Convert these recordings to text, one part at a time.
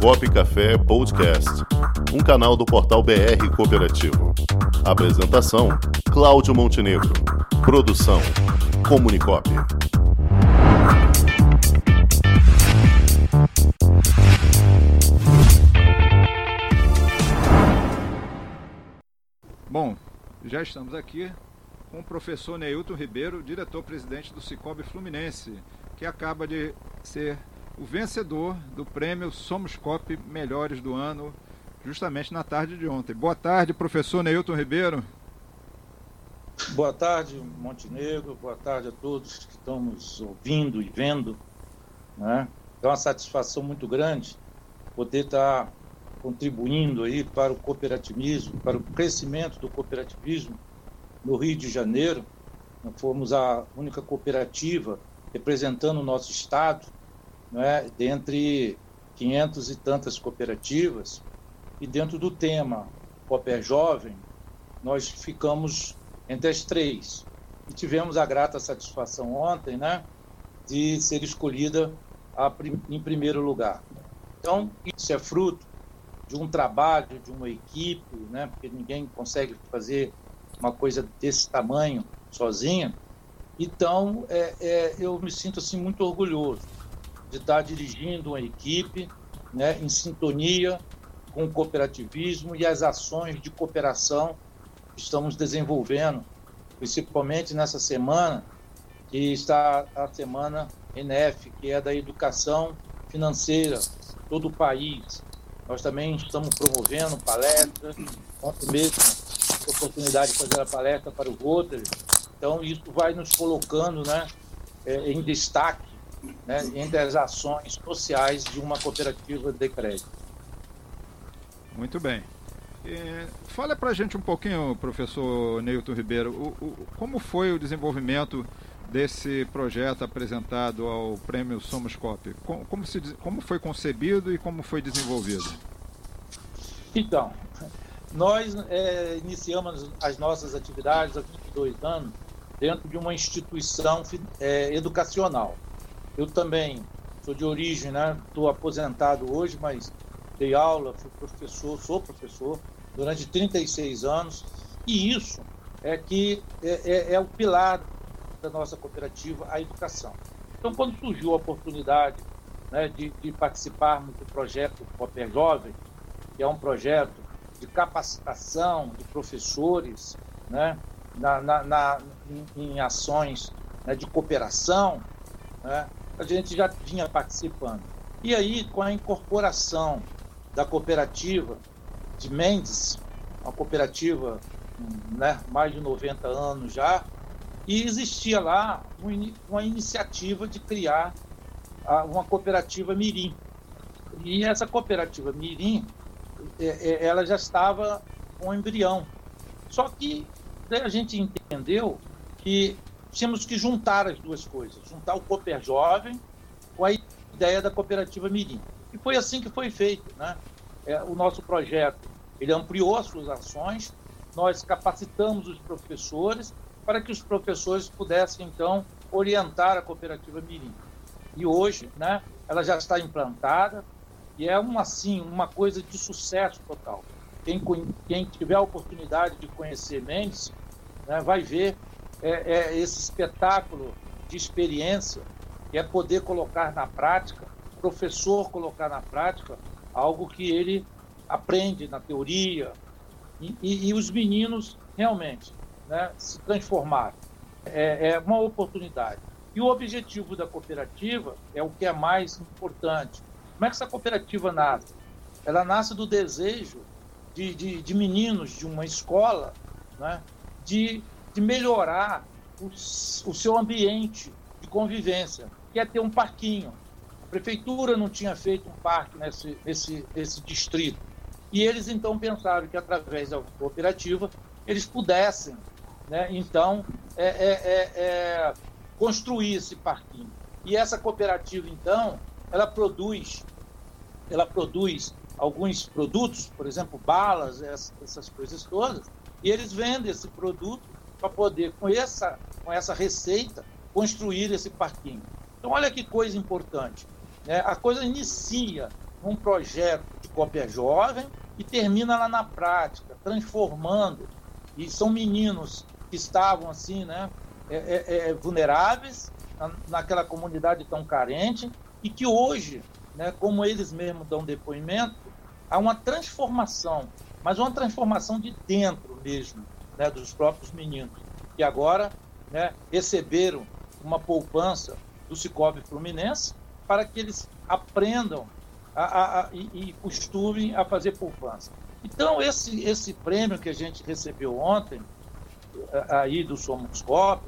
Comunicop Café Podcast, um canal do portal BR Cooperativo. Apresentação: Cláudio Montenegro. Produção: Comunicop. Bom, já estamos aqui com o professor Neilton Ribeiro, diretor-presidente do Cicobi Fluminense, que acaba de ser o vencedor do prêmio Somos Cop Melhores do Ano, justamente na tarde de ontem. Boa tarde, professor Neilton Ribeiro. Boa tarde, Montenegro. Boa tarde a todos que estamos ouvindo e vendo. Né? É uma satisfação muito grande poder estar contribuindo aí para o cooperativismo, para o crescimento do cooperativismo no Rio de Janeiro. Nós fomos a única cooperativa representando o nosso estado né, dentre 500 e tantas cooperativas, e dentro do tema Cooper Jovem, nós ficamos entre as três. E tivemos a grata satisfação ontem né, de ser escolhida a, em primeiro lugar. Então, isso é fruto de um trabalho, de uma equipe, né, porque ninguém consegue fazer uma coisa desse tamanho sozinha. Então, é, é, eu me sinto assim muito orgulhoso de estar dirigindo uma equipe né, em sintonia com o cooperativismo e as ações de cooperação que estamos desenvolvendo, principalmente nessa semana, que está a semana ENEF, que é da educação financeira, todo o país. Nós também estamos promovendo palestras, ontem mesmo oportunidade de fazer a palestra para o Rotary. Então, isso vai nos colocando né, é, em destaque né, entre as ações sociais de uma cooperativa de crédito. Muito bem. É, fala para a gente um pouquinho, professor Neilton Ribeiro, o, o, como foi o desenvolvimento desse projeto apresentado ao Prêmio Somos Cop? Como, como, se, como foi concebido e como foi desenvolvido? Então, nós é, iniciamos as nossas atividades há 22 anos dentro de uma instituição é, educacional. Eu também sou de origem, né? Estou aposentado hoje, mas dei aula, fui professor, sou professor durante 36 anos. E isso é que é, é, é o pilar da nossa cooperativa, a educação. Então, quando surgiu a oportunidade né, de, de participarmos do projeto Cooper Jovem, que é um projeto de capacitação de professores né, na, na, na em, em, ações né, de cooperação, né, a gente já vinha participando. E aí, com a incorporação da cooperativa de Mendes, uma cooperativa né, mais de 90 anos já, e existia lá uma iniciativa de criar uma cooperativa Mirim. E essa cooperativa Mirim, é, é, ela já estava com um embrião. Só que a gente entendeu que tínhamos que juntar as duas coisas, juntar o Cooper Jovem com a ideia da cooperativa Mirim. E foi assim que foi feito. Né? É, o nosso projeto ele ampliou as suas ações, nós capacitamos os professores para que os professores pudessem, então, orientar a cooperativa Mirim. E hoje, né, ela já está implantada e é, uma, assim, uma coisa de sucesso total. Quem, quem tiver a oportunidade de conhecer Mendes né, vai ver é, é esse espetáculo de experiência, que é poder colocar na prática, professor colocar na prática algo que ele aprende na teoria, e, e, e os meninos realmente né, se transformarem. É, é uma oportunidade. E o objetivo da cooperativa é o que é mais importante. Como é que essa cooperativa nasce? Ela nasce do desejo de, de, de meninos de uma escola né, de de melhorar o, o seu ambiente de convivência, que é ter um parquinho. A prefeitura não tinha feito um parque nesse, nesse, nesse distrito. E eles então pensaram que através da cooperativa eles pudessem, né, então, é, é, é, é construir esse parquinho. E essa cooperativa então, ela produz, ela produz alguns produtos, por exemplo, balas, essas coisas todas, e eles vendem esse produto para poder, com essa, com essa receita, construir esse parquinho. Então, olha que coisa importante. Né? A coisa inicia um projeto de cópia jovem e termina lá na prática, transformando. E são meninos que estavam assim, né, é, é, é, vulneráveis na, naquela comunidade tão carente e que hoje, né, como eles mesmos dão depoimento, há uma transformação, mas uma transformação de dentro mesmo, né, dos próprios meninos, que agora né, receberam uma poupança do Cicobi Fluminense para que eles aprendam a, a, a, e, e costumem a fazer poupança. Então, esse, esse prêmio que a gente recebeu ontem, aí do Somoscop,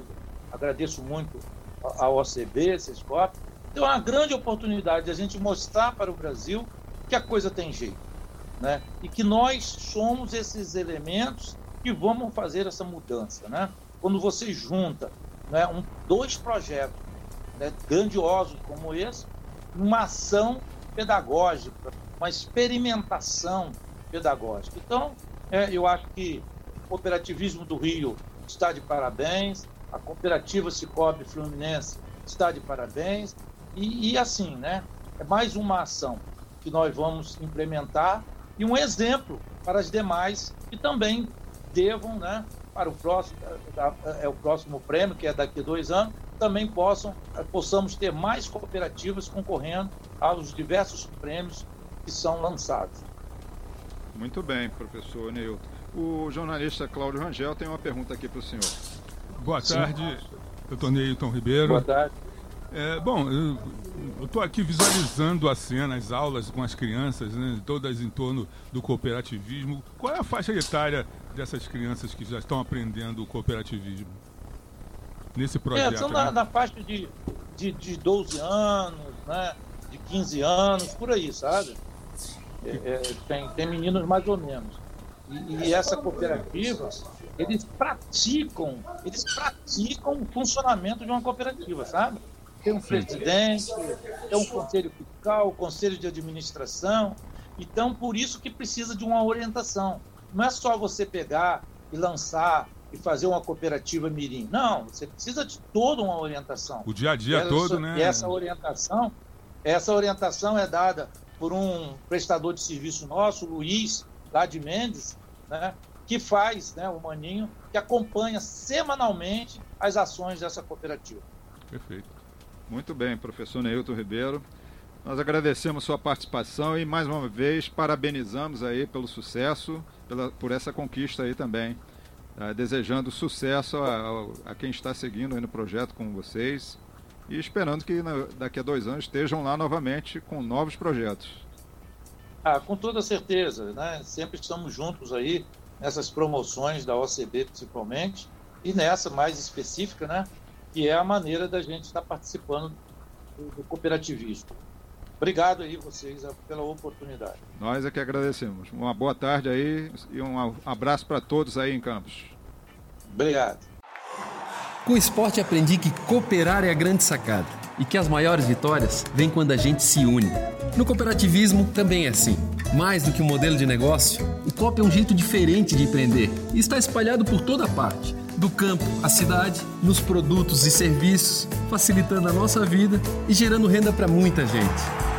agradeço muito ao OCB, Sescop, deu uma grande oportunidade de a gente mostrar para o Brasil que a coisa tem jeito. Né? E que nós somos esses elementos que vamos fazer essa mudança. Né? Quando você junta né, um, dois projetos né, grandiosos como esse, uma ação pedagógica, uma experimentação pedagógica. Então, é, eu acho que o cooperativismo do Rio está de parabéns, a cooperativa Cicobi Fluminense está de parabéns, e, e assim, né? É mais uma ação que nós vamos implementar e um exemplo para as demais que também devam, né, para o próximo, é o próximo prêmio, que é daqui a dois anos, também possam, possamos ter mais cooperativas concorrendo aos diversos prêmios que são lançados. Muito bem, professor Neilton. O jornalista Cláudio Rangel tem uma pergunta aqui para o senhor. Boa tarde, doutor Neilton Ribeiro. Boa tarde. É, bom, eu estou aqui visualizando a cena, as aulas com as crianças, né, todas em torno do cooperativismo. Qual é a faixa etária dessas crianças que já estão aprendendo o cooperativismo? Nesse projeto? É, são né? na, na, faixa de, de, de 12 anos, né, de 15 anos, por aí, sabe? É, é, tem, tem meninos mais ou menos. E, e essa cooperativa, eles praticam, eles praticam o funcionamento de uma cooperativa, sabe? tem um presidente, tem um conselho fiscal, um conselho de administração. Então, por isso que precisa de uma orientação. Não é só você pegar e lançar e fazer uma cooperativa mirim. Não, você precisa de toda uma orientação. O dia a dia essa, todo, né? E essa orientação, essa orientação é dada por um prestador de serviço nosso, Luiz, lá de Mendes, né, que faz, né, o Maninho, que acompanha semanalmente as ações dessa cooperativa. Perfeito. Muito bem, professor Neilton Ribeiro. Nós agradecemos sua participação e mais uma vez parabenizamos aí pelo sucesso, pela, por essa conquista aí também. Uh, desejando sucesso a, a, a, quem está seguindo aí no projeto com vocês e esperando que na, daqui a dois anos estejam lá novamente com novos projetos. Ah, com toda certeza, né? Sempre estamos juntos aí nessas promoções da OCB principalmente e nessa mais específica, né? que é a maneira da gente estar participando do, do cooperativismo. Obrigado aí vocês pela oportunidade. Nós é que agradecemos. Uma boa tarde aí e um abraço para todos aí em Campos. Obrigado. Com o esporte aprendi que cooperar é a grande sacada e que as maiores vitórias vêm quando a gente se une. No cooperativismo também é assim. Mais do que um modelo de negócio, o COP é um jeito diferente de empreender e está espalhado por toda parte do campo à cidade, nos produtos e serviços, facilitando a nossa vida e gerando renda para muita gente.